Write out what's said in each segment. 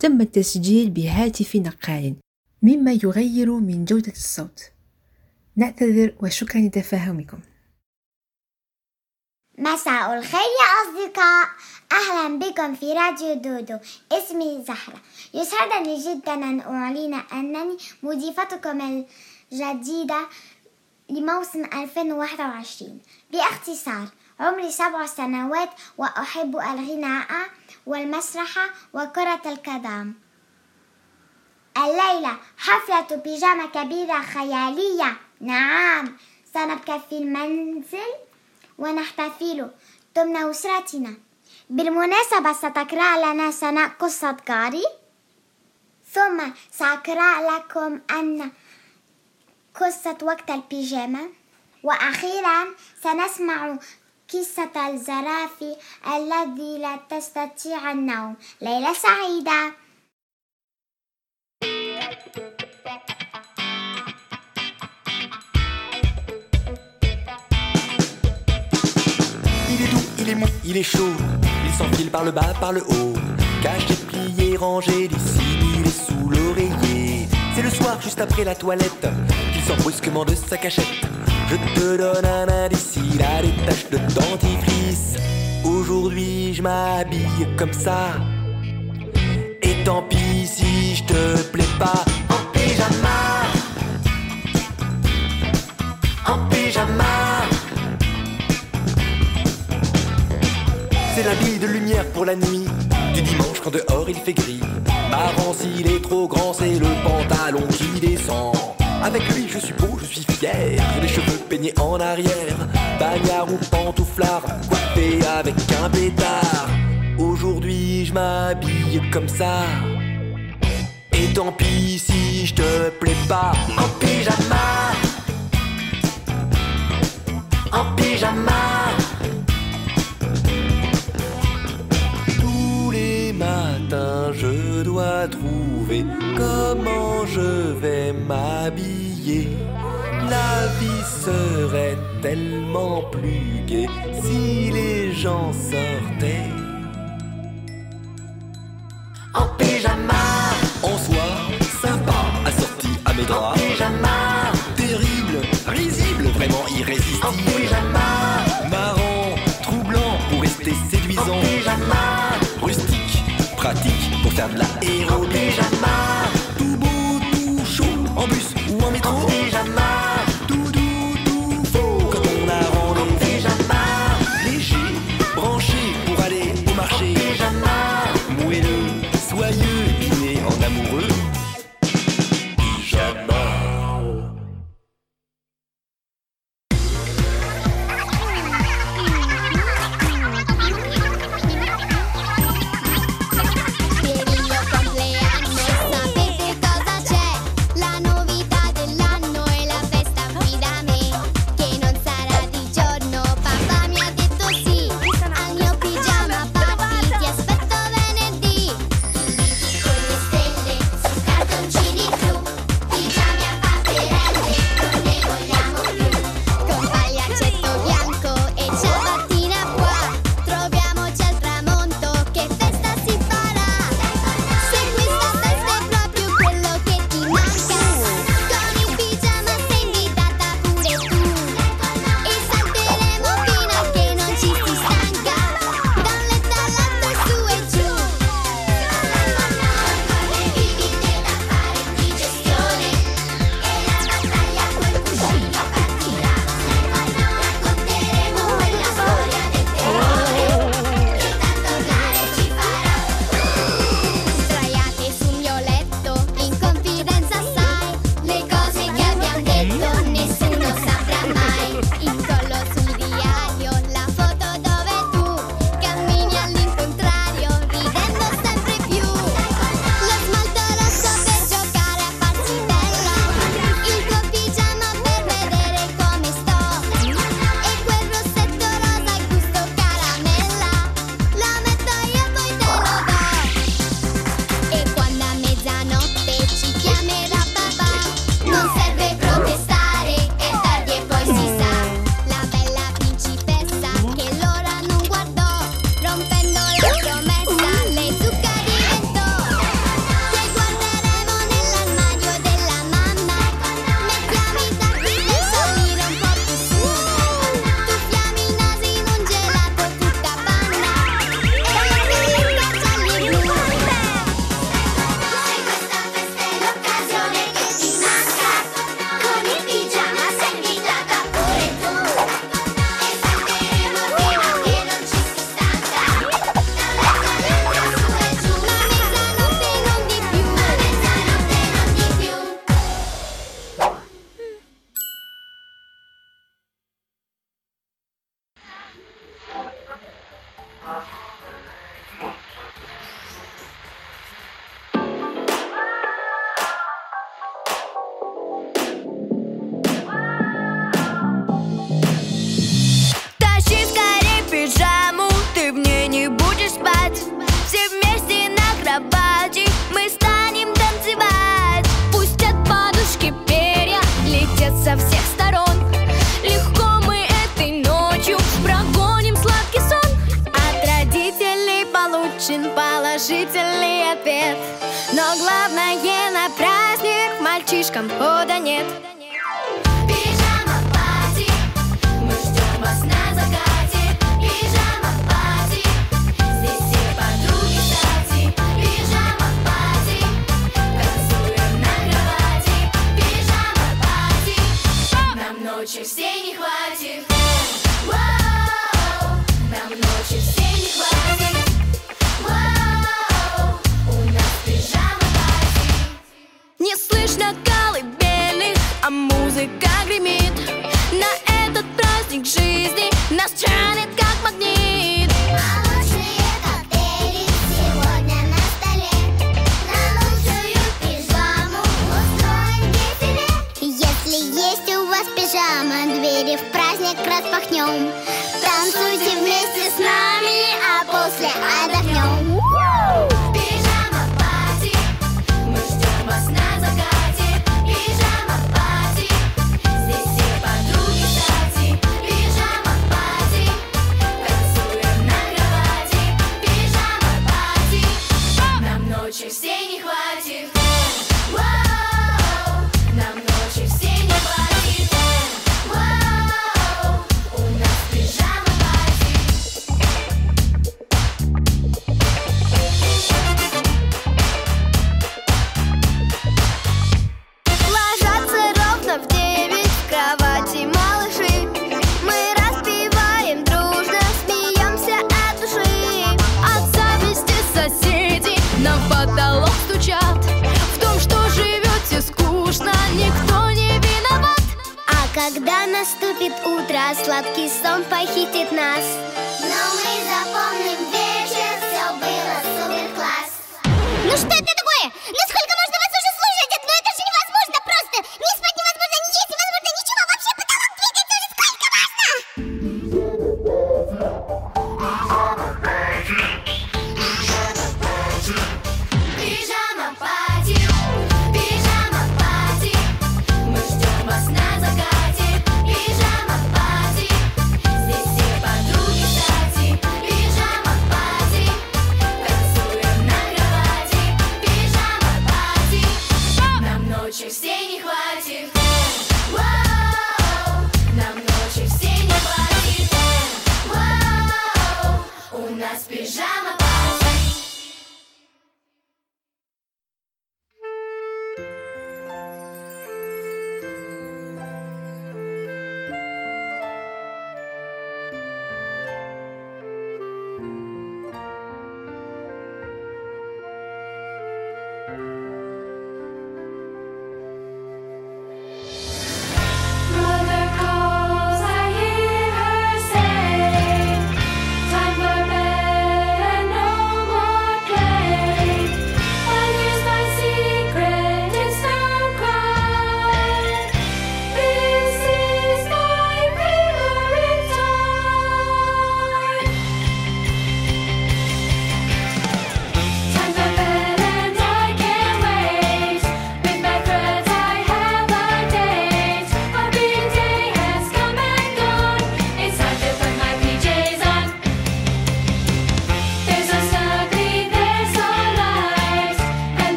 تم التسجيل بهاتف نقال مما يغير من جودة الصوت. نعتذر وشكرا لتفاهمكم. مساء الخير يا أصدقاء. أهلا بكم في راديو دودو. اسمي زهرة. يسعدني جدا أن أعلن أنني مضيفتكم الجديدة لموسم 2021 باختصار عمري سبع سنوات وأحب الغناء والمسرح وكرة القدم. الليلة حفلة بيجامة كبيرة خيالية. نعم سنبقى في المنزل ونحتفل ضمن أسرتنا. بالمناسبة ستقرأ لنا سناء قصة جاري ثم سأقرأ لكم أن قصة وقت البيجامة. وأخيرا سنسمع قصة الزرافة الذي لا تستطيع النوم ليلة سعيدة Il est doux, il est mou, il est chaud. Il s'enfile par le bas, par le haut. Caché, plié, rangé, dissimulé sous l'oreiller. C'est le soir, juste après la toilette, qu'il sort brusquement de sa cachette. Je te donne un indice, il a des taches de dentifrice. Aujourd'hui, je m'habille comme ça. Et tant pis si je te plais pas. En pyjama. En pyjama. C'est l'habit de lumière pour la nuit. Du dimanche quand dehors il fait gris. Marrant s'il est trop grand, c'est le pantalon qui descend. Avec lui, je suis beau, je suis fier. Les cheveux peignés en arrière. Bagnard ou pantouflard, coiffé avec un pétard. Aujourd'hui, je m'habille comme ça. Et tant pis si je te plais pas. En pyjama. En pyjama. Je vais m'habiller. La vie serait tellement plus gaie si les gens sortaient en pyjama. En soi, sympa, assorti à mes draps. En pyjama. Terrible, risible, vraiment irrésistible. En pyjama. Marrant, troublant pour rester séduisant. En pyjama. Rustique, pratique pour faire de la компода нет.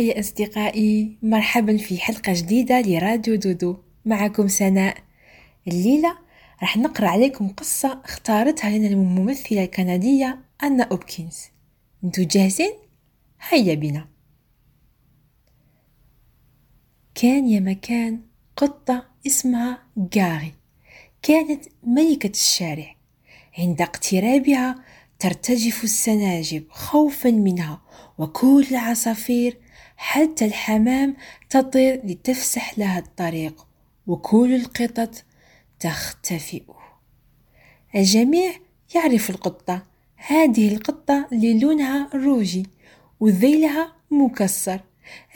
مساء الخير أصدقائي مرحبا في حلقة جديدة لراديو دودو. معكم سناء. الليلة راح نقرأ عليكم قصة اختارتها لنا الممثلة الكندية أنا أوبكنز أنتو جاهزين؟ هيا بنا. كان يا مكان قطة اسمها جاري. كانت ملكة الشارع. عند اقترابها ترتجف السناجب خوفا منها وكل العصافير حتى الحمام تطير لتفسح لها الطريق وكل القطط تختفئ. الجميع يعرف القطة. هذه القطة اللي لونها روجي وذيلها مكسر.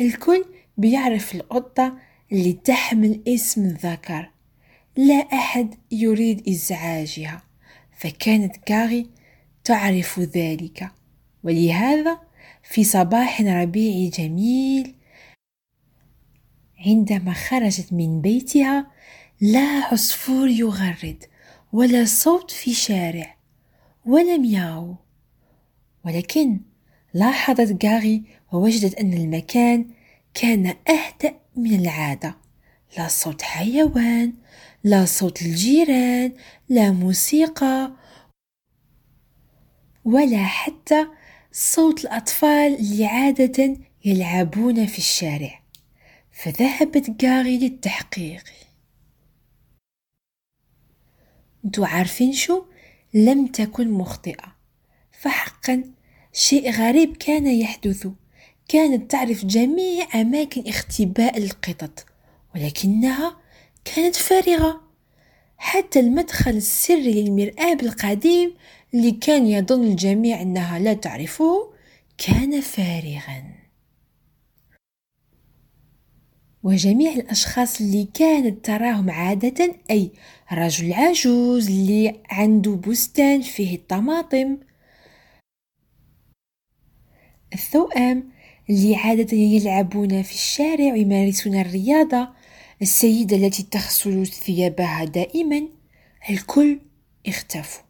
الكل بيعرف القطة اللي تحمل اسم الذكر. لا أحد يريد إزعاجها فكانت كاري تعرف ذلك. ولهذا في صباح ربيعي جميل. عندما خرجت من بيتها لا عصفور يغرد ولا صوت في شارع ولا مياو ولكن لاحظت غاري ووجدت أن المكان كان أهدأ من العادة. لا صوت حيوان لا صوت الجيران لا موسيقى ولا حتى صوت الأطفال اللي عادة يلعبون في الشارع. فذهبت غاري للتحقيق. أنتو عارفين شو؟ لم تكن مخطئة. فحقا شيء غريب كان يحدث. كانت تعرف جميع أماكن اختباء القطط ولكنها كانت فارغة. حتى المدخل السري للمرآة القديم اللي كان يظن الجميع أنها لا تعرفه كان فارغا. وجميع الأشخاص اللي كانت تراهم عادة أي رجل عجوز اللي عنده بستان فيه الطماطم الثوأم اللي عادة يلعبون في الشارع ويمارسون الرياضة السيدة التي تغسل ثيابها دائما الكل اختفوا.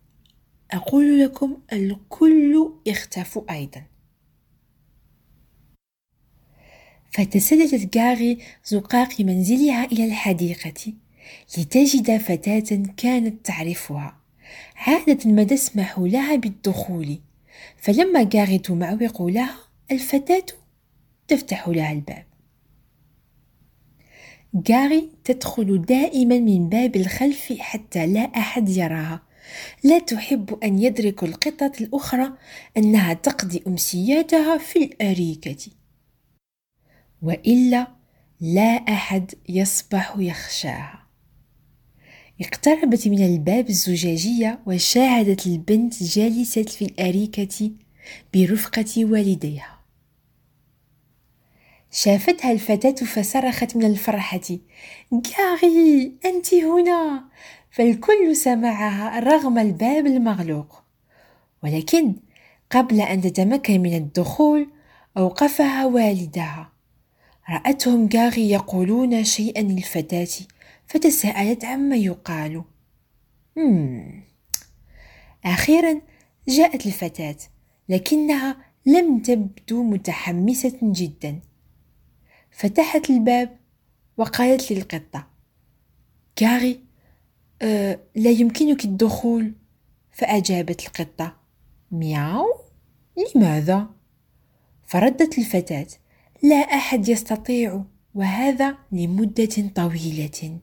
أقول لكم الكل اختفوا أيضا. فتسللت غاري زقاق منزلها إلى الحديقة لتجد فتاة كانت تعرفها. عادة ما تسمح لها بالدخول. فلما غاري تمعوق لها الفتاة تفتح لها الباب. غاري تدخل دائما من باب الخلف حتى لا أحد يراها. لا تحب أن يدرك القطط الأخرى أنها تقضي أمسياتها في الأريكة. وإلا لا أحد يصبح يخشاها. اقتربت من الباب الزجاجية وشاهدت البنت جالسة في الأريكة برفقة والديها. شافتها الفتاة فصرخت من الفرحة. جاري أنت هنا! فالكل سمعها رغم الباب المغلوق. ولكن قبل أن تتمكن من الدخول أوقفها والدها. رأتهم جاري يقولون شيئا للفتاة فتساءلت عما يقال. مم. أخيرا جاءت الفتاة لكنها لم تبدو متحمسة جدا. فتحت الباب وقالت للقطة كاري أه لا يمكنك الدخول. فأجابت القطة مياو؟ لماذا؟ فردت الفتاة لا أحد يستطيع وهذا لمدة طويلة.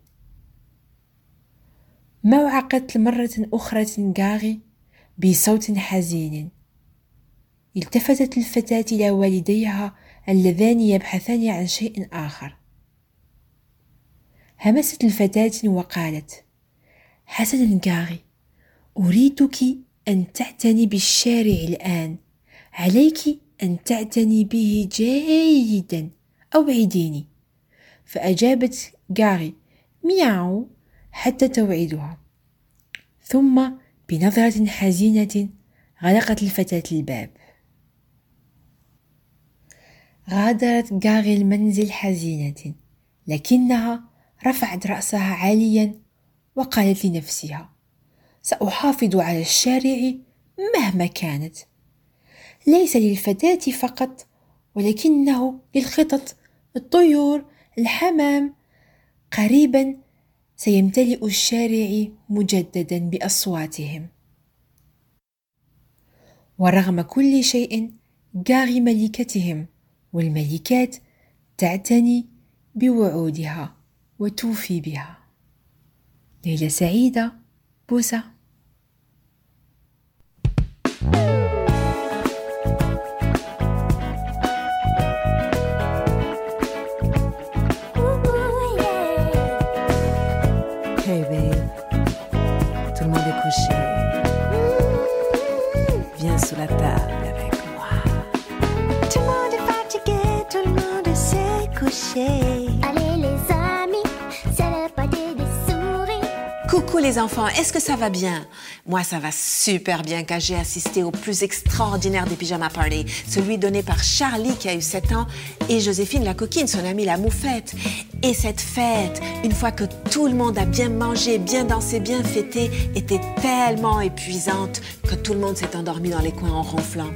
موعقت مرة أخرى غاغي بصوت حزين. التفتت الفتاة إلى والديها اللذان يبحثان عن شيء آخر. همست الفتاة وقالت حسنا غاغي أريدك أن تعتني بالشارع الآن. عليك أن تعتني به جيدا أوعديني فأجابت غاغي مياو حتى توعدها. ثم بنظرة حزينة غلقت الفتاة الباب. غادرت غاغي المنزل حزينة لكنها رفعت رأسها عاليا وقالت لنفسها سأحافظ على الشارع مهما كانت. ليس للفتاة فقط ولكنه للخطط. الطيور الحمام قريبا سيمتلئ الشارع مجددا بأصواتهم. ورغم كل شيء جاغي ملكتهم والملكات تعتني بوعودها وتوفي بها. ليلة سعيدة بوسة Hey babe, tout le monde est couché. Viens sous la table avec moi. Tout le monde est fatigué, tout le monde s'est couché. Les enfants, est-ce que ça va bien? Moi ça va super bien car j'ai assisté au plus extraordinaire des pyjama party, celui donné par Charlie qui a eu 7 ans et Joséphine la coquine, son amie la moufette. Et cette fête, une fois que tout le monde a bien mangé, bien dansé, bien fêté, était tellement épuisante que tout le monde s'est endormi dans les coins en ronflant.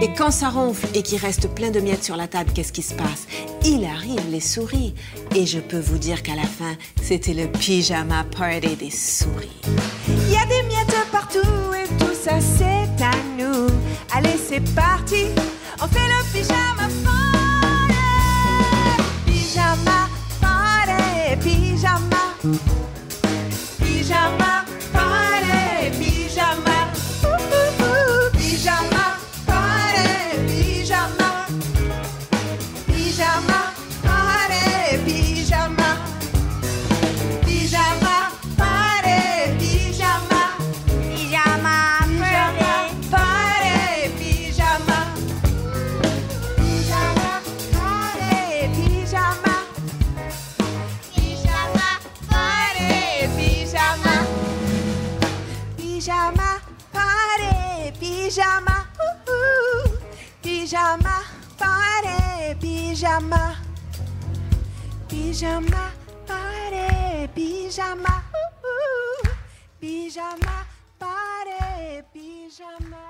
Et quand ça ronfle et qu'il reste plein de miettes sur la table, qu'est-ce qui se passe? Il arrive les souris. Et je peux vous dire qu'à la fin, c'était le pyjama party des souris. Il y a des miettes partout et tout ça c'est à nous. Allez c'est parti, on fait le pyjama Pyjama party, pyjama. Ooh, ooh. Pyjama party, pyjama.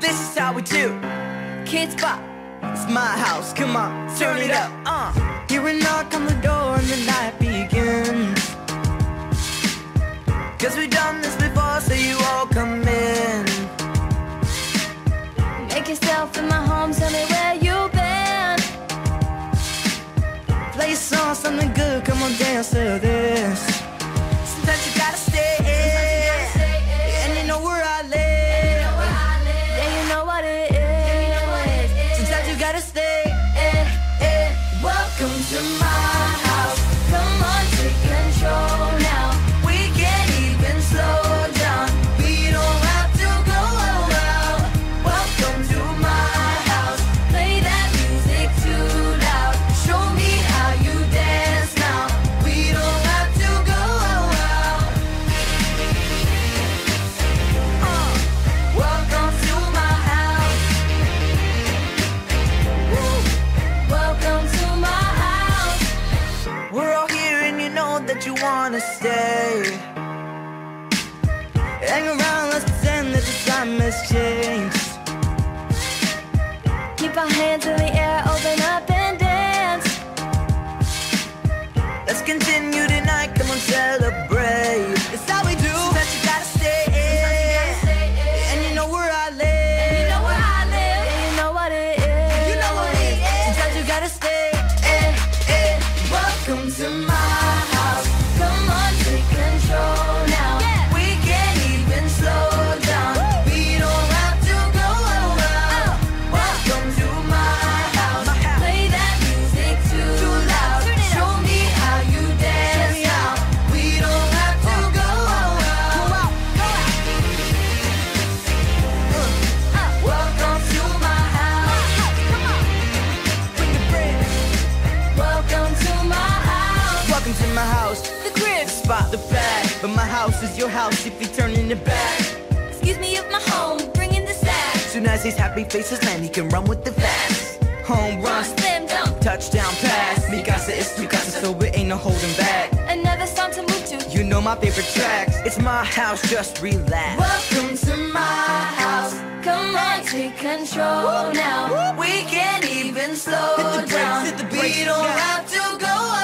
This is how we do. Kids Bop. It's my house. Come on, turn it up. Uh. Hear a knock on this past. Mikasa is Mikasa, so it ain't no holding back. Another song to move to. You know my favorite tracks. It's my house, just relax. Welcome to my house. Come on, take control now. We can't even slow hit the brakes, down. Hit the beat. we don't yeah. have to go up.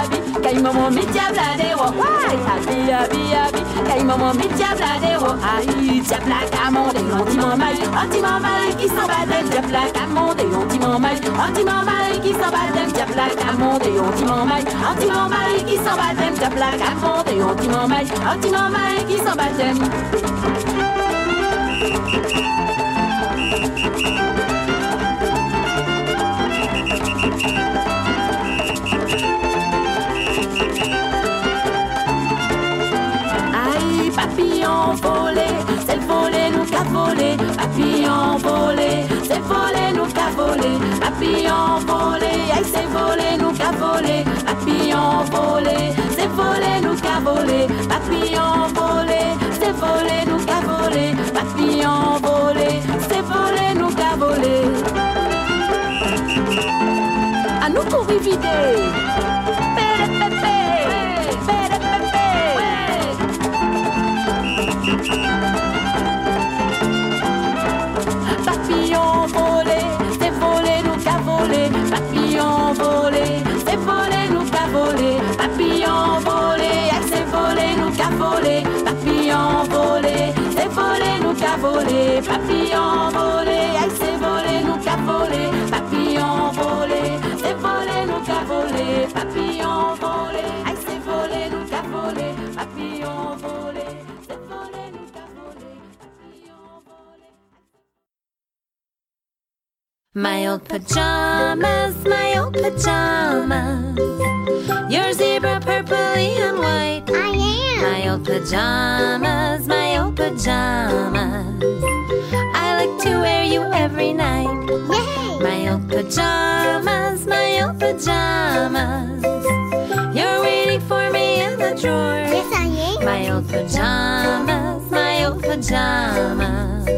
abi kai momo mi diabla de wo abi abi abi kai momo mi diabla de wo ai diabla camon des gentiment mal gentiment mal qui s'en bat des diabla camon mal gentiment mal qui s'en bat des diabla camon mal gentiment mal qui s'en bat des diabla camon mal gentiment mal qui s'en Thank you. Volé, c'est volé, nous qu'a volé. Papillon volé, c'est volé, nous qu'a volé. Papillon volé, aïe, c'est volé, nous qu'a volé. Papillon volé, c'est volé, nous qu'a volé. Papillon volé, c'est volé, nous qu'a volé. Papillon volé, c'est volé, nous qu'a. À nous courir vider. My old pajamas, my old pajamas. Your zebra purpley and white. I am. My old pajamas, my old pajamas. I like to wear you every night. Yay! My old pajamas, my old pajamas. You're waiting for me in the drawer. Yes, I am. My old pajamas, my old pajamas.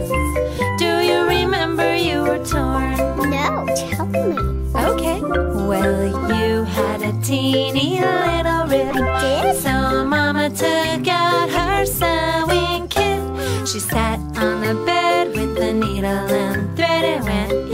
Were torn? No, tell me. Okay. Well, you had a teeny little rip. did? So Mama took out her sewing kit. She sat on the bed with the needle and thread. It went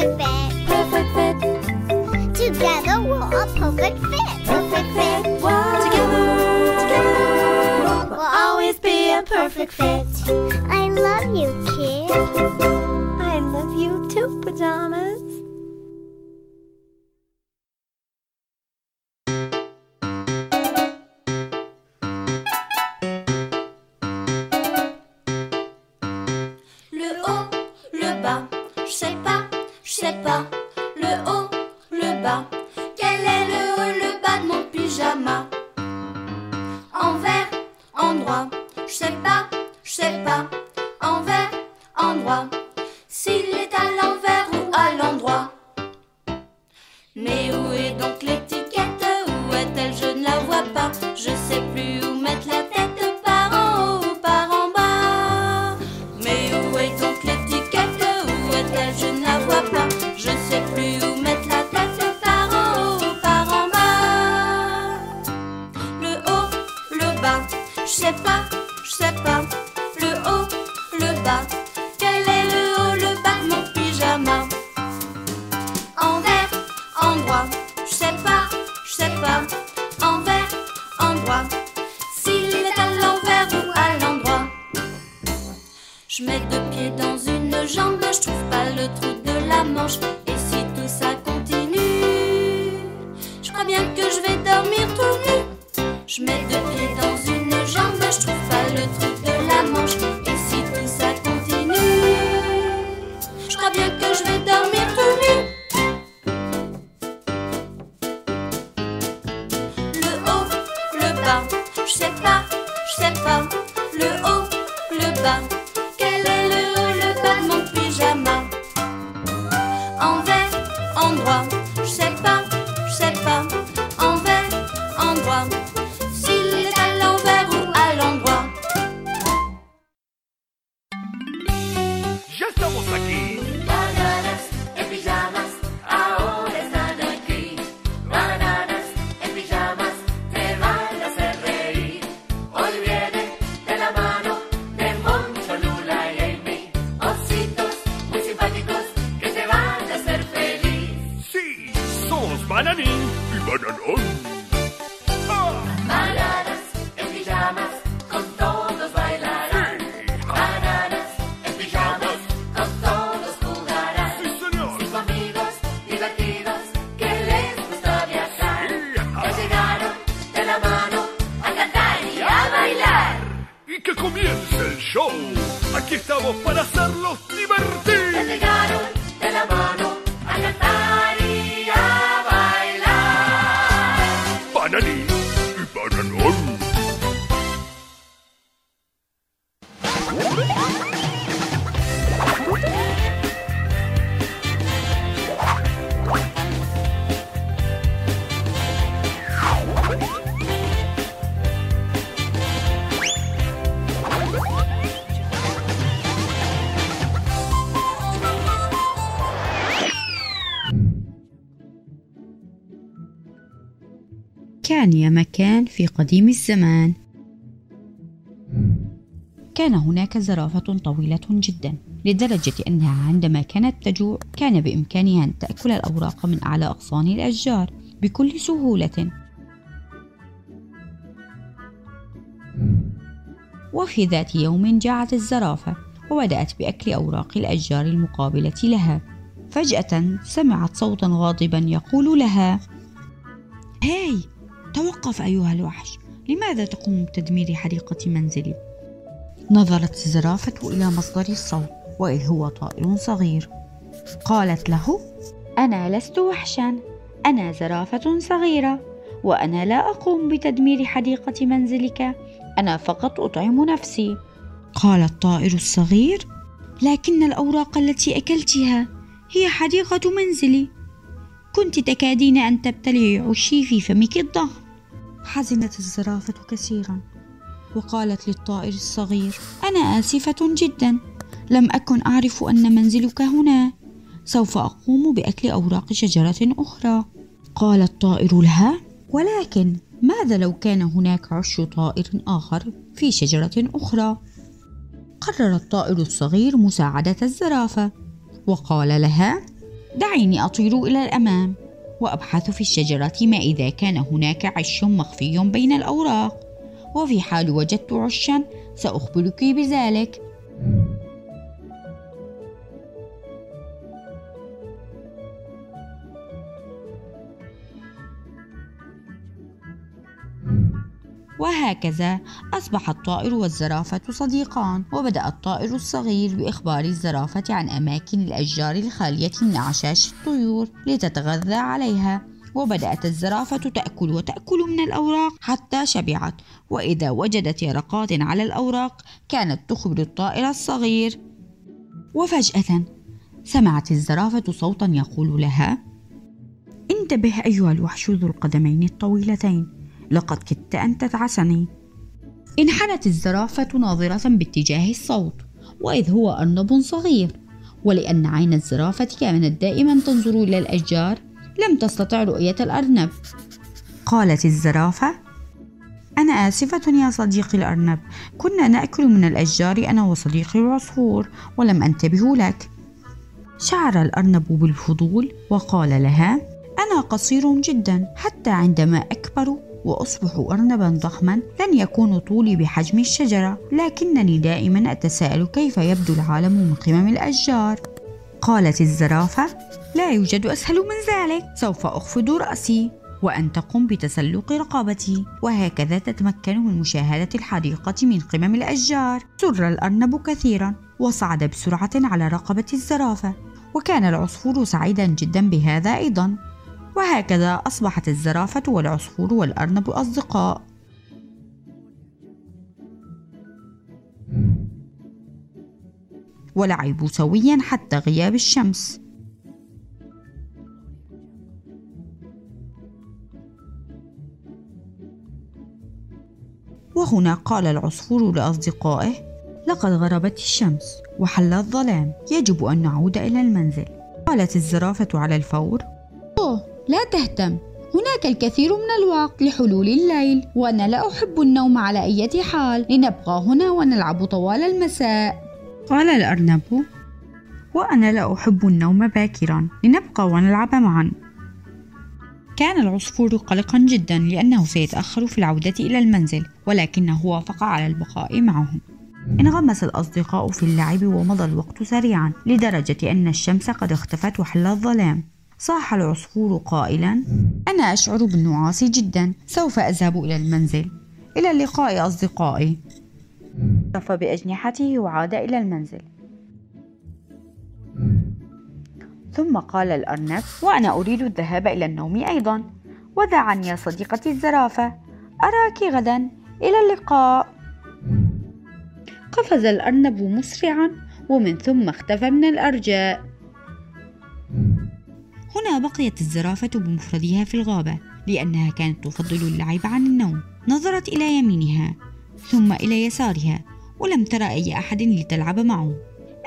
perfect fit. Perfect fit. Together we're a perfect fit. Perfect fit. Together, together, we'll always be a perfect fit. I love you, kid. I love you too, pajamas. Je crois bien que je vais كان يا مكان في قديم الزمان. كان هناك زرافة طويلة جدا لدرجة أنها عندما كانت تجوع كان بإمكانها أن تأكل الأوراق من أعلى أغصان الأشجار بكل سهولة. وفي ذات يوم جاعت الزرافة وبدأت بأكل أوراق الأشجار المقابلة لها. فجأة سمعت صوتا غاضبا يقول لها هاي توقف أيها الوحش. لماذا تقوم بتدمير حديقة منزلي؟ نظرت الزرافة إلى مصدر الصوت وإذ هو طائر صغير. قالت له أنا لست وحشا. أنا زرافة صغيرة وأنا لا أقوم بتدمير حديقة منزلك. أنا فقط أطعم نفسي. قال الطائر الصغير لكن الأوراق التي أكلتها هي حديقة منزلي. كنت تكادين أن تبتلعي عشي في فمك الضخم حزنت الزرافة كثيرا وقالت للطائر الصغير أنا آسفة جدا لم أكن أعرف أن منزلك هنا سوف أقوم بأكل أوراق شجرة أخرى. قال الطائر لها ولكن ماذا لو كان هناك عش طائر آخر في شجرة أخرى؟ قرر الطائر الصغير مساعدة الزرافة وقال لها دعيني أطير إلى الأمام. وأبحث في الشجرة ما إذا كان هناك عش مخفي بين الأوراق. وفي حال وجدت عشا سأخبرك بذلك. وهكذا أصبح الطائر والزرافة صديقان وبدأ الطائر الصغير بإخبار الزرافة عن أماكن الأشجار الخالية من أعشاش الطيور لتتغذى عليها. وبدأت الزرافة تأكل وتأكل من الأوراق حتى شبعت. وإذا وجدت يرقات على الأوراق كانت تخبر الطائر الصغير. وفجأة سمعت الزرافة صوتا يقول لها انتبه أيها الوحش ذو القدمين الطويلتين. لقد كدت أن تدعسني انحنت الزرافة ناظرة باتجاه الصوت وإذ هو أرنب صغير. ولأن عين الزرافة كانت دائما تنظر إلى الأشجار لم تستطع رؤية الأرنب. قالت الزرافة أنا آسفة يا صديقي الأرنب. كنا نأكل من الأشجار أنا وصديقي العصفور ولم أنتبه لك. شعر الأرنب بالفضول وقال لها أنا قصير جدا حتى عندما أكبر وأصبح أرنبا ضخما لن يكون طولي بحجم الشجرة لكنني دائما أتساءل كيف يبدو العالم من قمم الأشجار. قالت الزرافة لا يوجد أسهل من ذلك سوف أخفض رأسي وأن تقوم بتسلق رقبتي. وهكذا تتمكن من مشاهدة الحديقة من قمم الأشجار. سر الأرنب كثيرا وصعد بسرعة على رقبة الزرافة وكان العصفور سعيدا جدا بهذا أيضا. وهكذا أصبحت الزرافة والعصفور والأرنب أصدقاء. ولعبوا سويا حتى غياب الشمس. وهنا قال العصفور لأصدقائه لقد غربت الشمس وحل الظلام يجب أن نعود إلى المنزل. قالت الزرافة على الفور لا تهتم. هناك الكثير من الوقت لحلول الليل وأنا لا أحب النوم على أي حال. لنبقى هنا ونلعب طوال المساء. قال الأرنب وأنا لا أحب النوم باكرا. لنبقى ونلعب معا. كان العصفور قلقا جدا لأنه سيتأخر في العودة إلى المنزل ولكنه وافق على البقاء معهم. انغمس الأصدقاء في اللعب ومضى الوقت سريعا لدرجة أن الشمس قد اختفت وحل الظلام. صاح العصفور قائلا أنا أشعر بالنعاس جدا سوف أذهب إلى المنزل إلى اللقاء أصدقائي. طف بأجنحته وعاد إلى المنزل. ثم قال الأرنب وأنا أريد الذهاب إلى النوم أيضا. ودعا يا صديقتي الزرافة. أراك غدا؟ إلى اللقاء. قفز الأرنب مسرعا ومن ثم اختفى من الأرجاء. هنا بقيت الزرافة بمفردها في الغابة لأنها كانت تفضل اللعب عن النوم. نظرت إلى يمينها ثم إلى يسارها ولم ترى أي أحد لتلعب معه.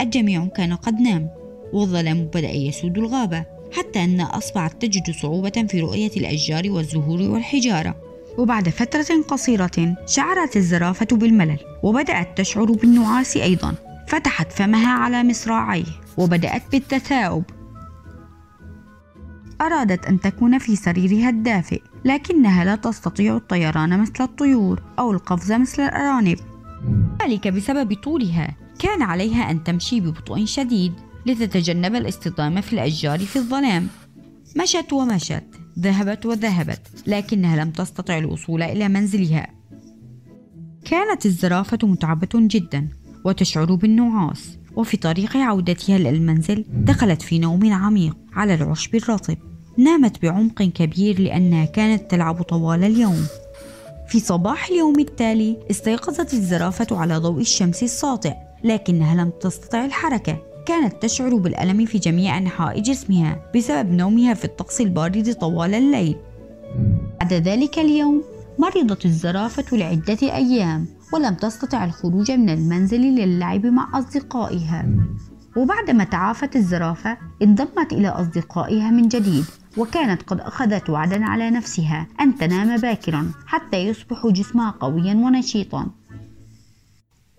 الجميع كان قد نام والظلام بدأ يسود الغابة حتى أنها أصبحت تجد صعوبة في رؤية الأشجار والزهور والحجارة. وبعد فترة قصيرة شعرت الزرافة بالملل وبدأت تشعر بالنعاس أيضا. فتحت فمها على مصراعيه وبدأت بالتثاؤب. أرادت أن تكون في سريرها الدافئ لكنها لا تستطيع الطيران مثل الطيور أو القفز مثل الأرانب. ذلك بسبب طولها. كان عليها أن تمشي ببطء شديد لتتجنب الاصطدام في الأشجار في الظلام. مشت ومشت ذهبت وذهبت لكنها لم تستطع الوصول إلى منزلها. كانت الزرافة متعبة جدا وتشعر بالنعاس وفي طريق عودتها إلى المنزل دخلت في نوم عميق على العشب الرطب. نامت بعمق كبير لأنها كانت تلعب طوال اليوم. في صباح اليوم التالي استيقظت الزرافة على ضوء الشمس الساطع لكنها لم تستطع الحركة. كانت تشعر بالألم في جميع أنحاء جسمها بسبب نومها في الطقس البارد طوال الليل. بعد ذلك اليوم مرضت الزرافة لعدة أيام ولم تستطع الخروج من المنزل للعب مع أصدقائها. وبعدما تعافت الزرافة انضمت إلى أصدقائها من جديد وكانت قد أخذت وعدا على نفسها أن تنام باكرا حتى يصبح جسمها قويا ونشيطا.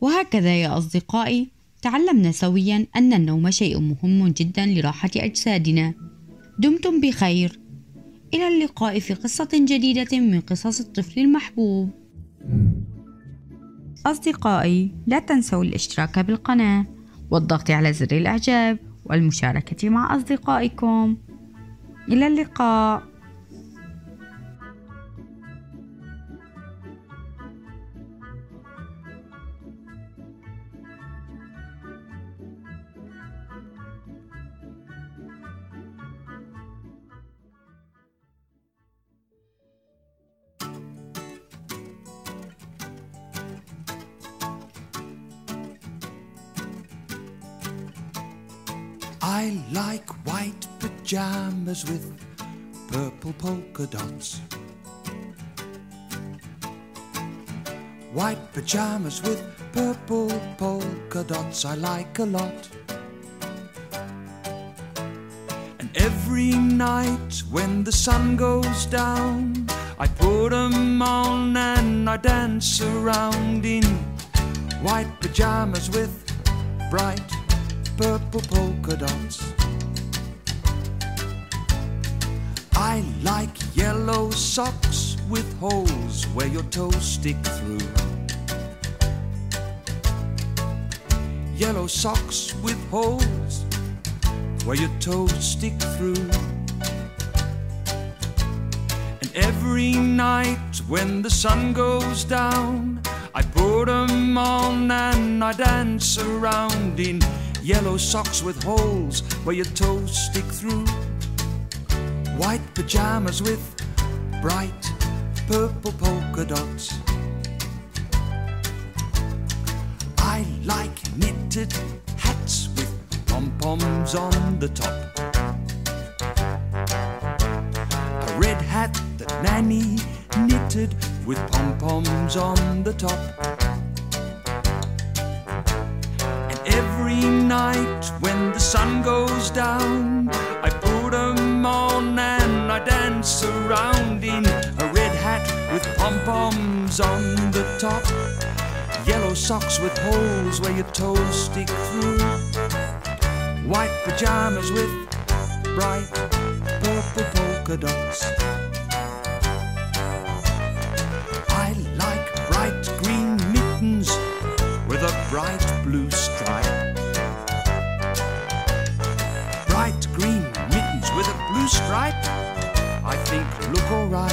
وهكذا يا أصدقائي تعلمنا سويا أن النوم شيء مهم جدا لراحة أجسادنا. دمتم بخير. إلى اللقاء في قصة جديدة من قصص الطفل المحبوب. أصدقائي لا تنسوا الاشتراك بالقناة. والضغط على زر الإعجاب والمشاركة مع أصدقائكم. إلى اللقاء. I like white pajamas with purple polka dots. White pajamas with purple polka dots I like a lot. And every night when the sun goes down, I put 'em on and I dance around in white pajamas with bright purple polka dots. I like yellow socks with holes where your toes stick through. Yellow socks with holes where your toes stick through. And every night when the sun goes down, I put 'em on and I dance around in yellow socks with holes where your toes stick through. White pajamas with bright purple polka dots. I like knitted hats with pom poms on the top. A red hat that Nanny knitted with pom poms on the top. Every night when the sun goes down, I put put 'em on and I dance around in a red hat with pom poms on the top. Yellow socks with holes where your toes stick through. White pajamas with bright purple polka dots. I like bright green mittens with a bright blue. Stripe, I think look alright.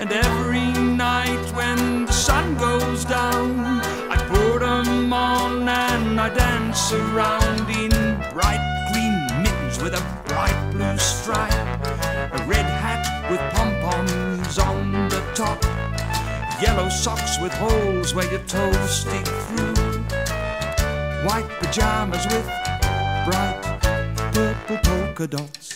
And every night when the sun goes down, I put 'em on and I dance around in bright green mittens with a bright blue stripe, a red hat with pom poms on the top, yellow socks with holes where your toes stick through, white pajamas with bright polka dots.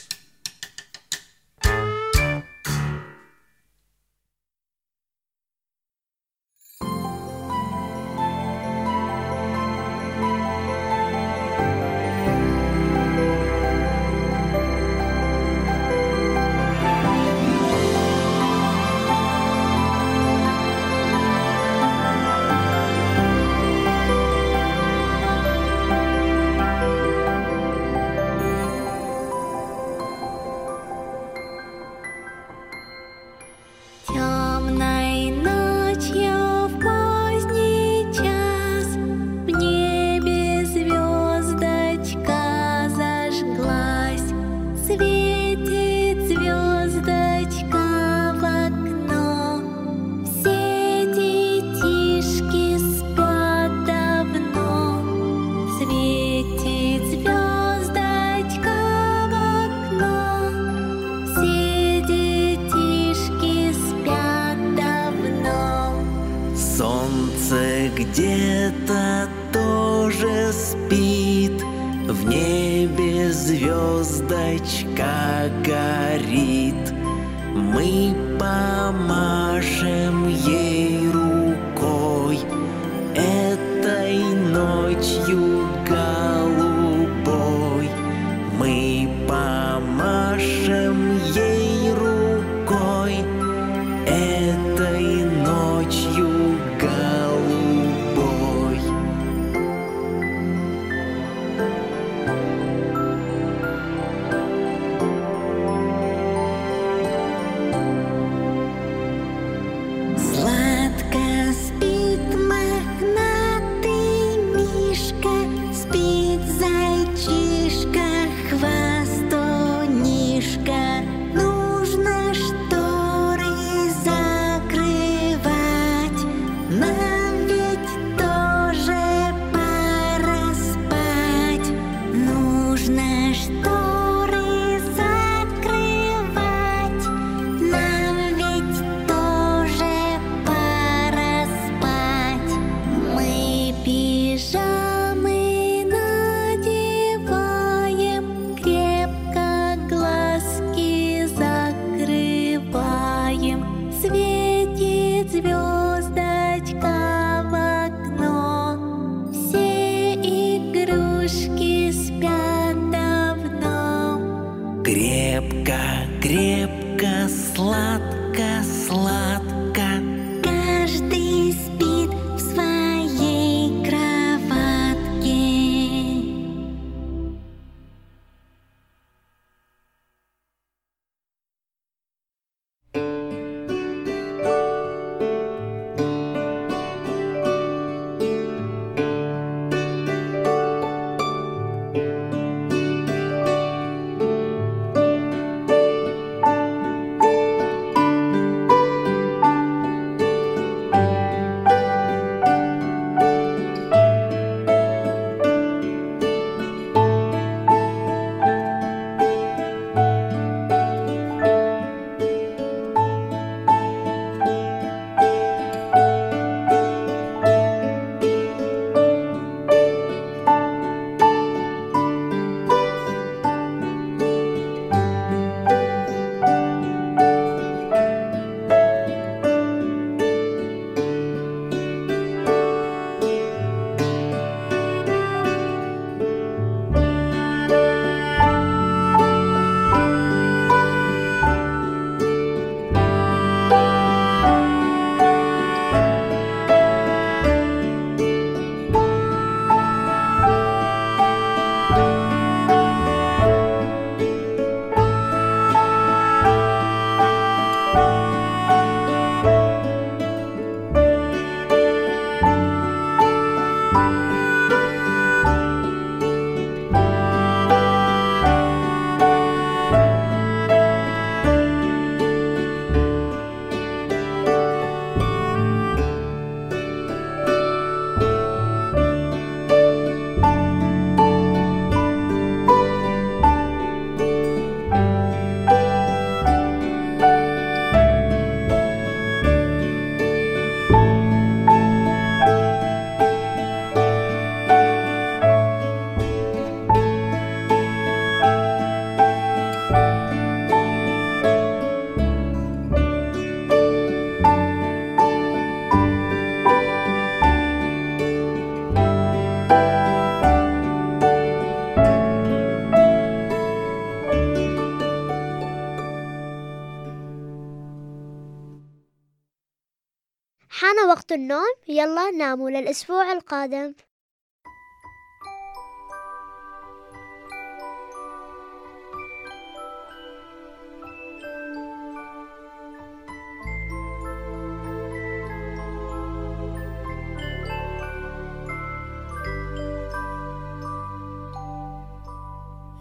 وقت النوم يلا ناموا للأسبوع القادم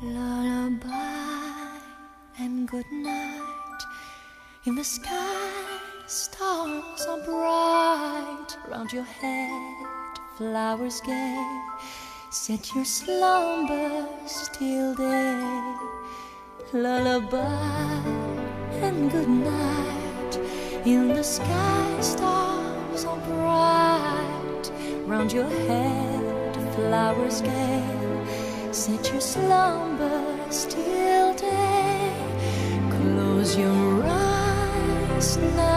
Lullaby and good night. In the sky, stars are bright. Round your head, flowers gay. Set your slumbers till day. Lullaby and good night. In the sky, stars are bright. Round your head, flowers gay. Set your slumbers till day. Close your eyes now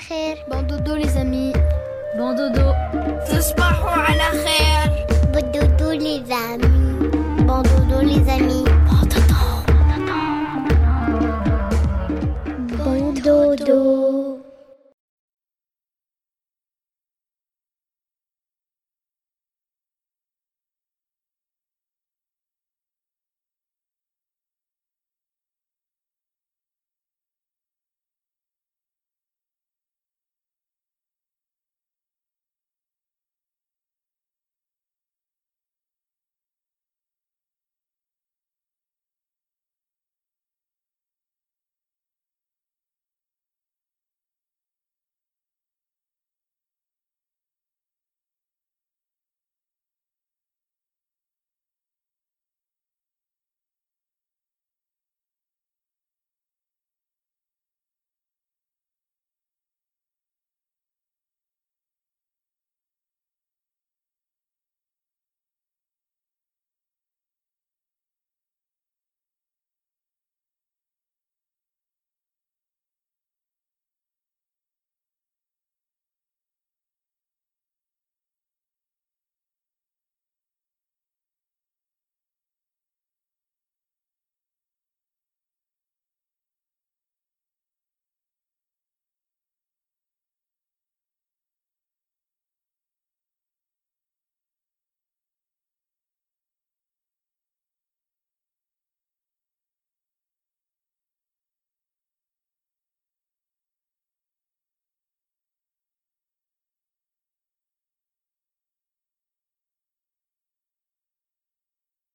Slager.